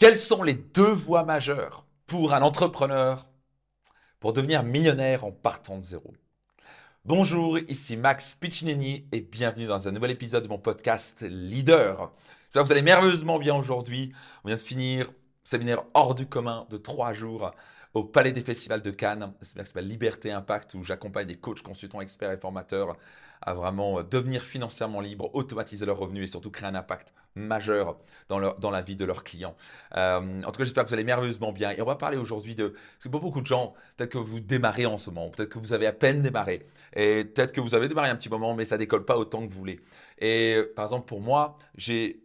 Quelles sont les deux voies majeures pour un entrepreneur pour devenir millionnaire en partant de zéro? Bonjour, ici Max Piccinini et bienvenue dans un nouvel épisode de mon podcast Leader. J'espère que vous allez merveilleusement bien aujourd'hui. On vient de finir séminaire hors du commun de trois jours au Palais des Festivals de Cannes, séminaire qui s'appelle Liberté Impact où j'accompagne des coachs, consultants, experts et formateurs à vraiment euh, devenir financièrement libres, automatiser leurs revenus et surtout créer un impact majeur dans, la vie de leurs clients. Euh, en tout cas, j'espère que vous allez merveilleusement bien. Et on va parler aujourd'hui de... Parce que beaucoup de gens, peut-être que vous démarrez en ce moment, peut-être que vous avez à peine démarré, et peut-être que vous avez démarré un petit moment, mais ça décolle pas autant que vous voulez. Et euh, par exemple, pour moi, j'ai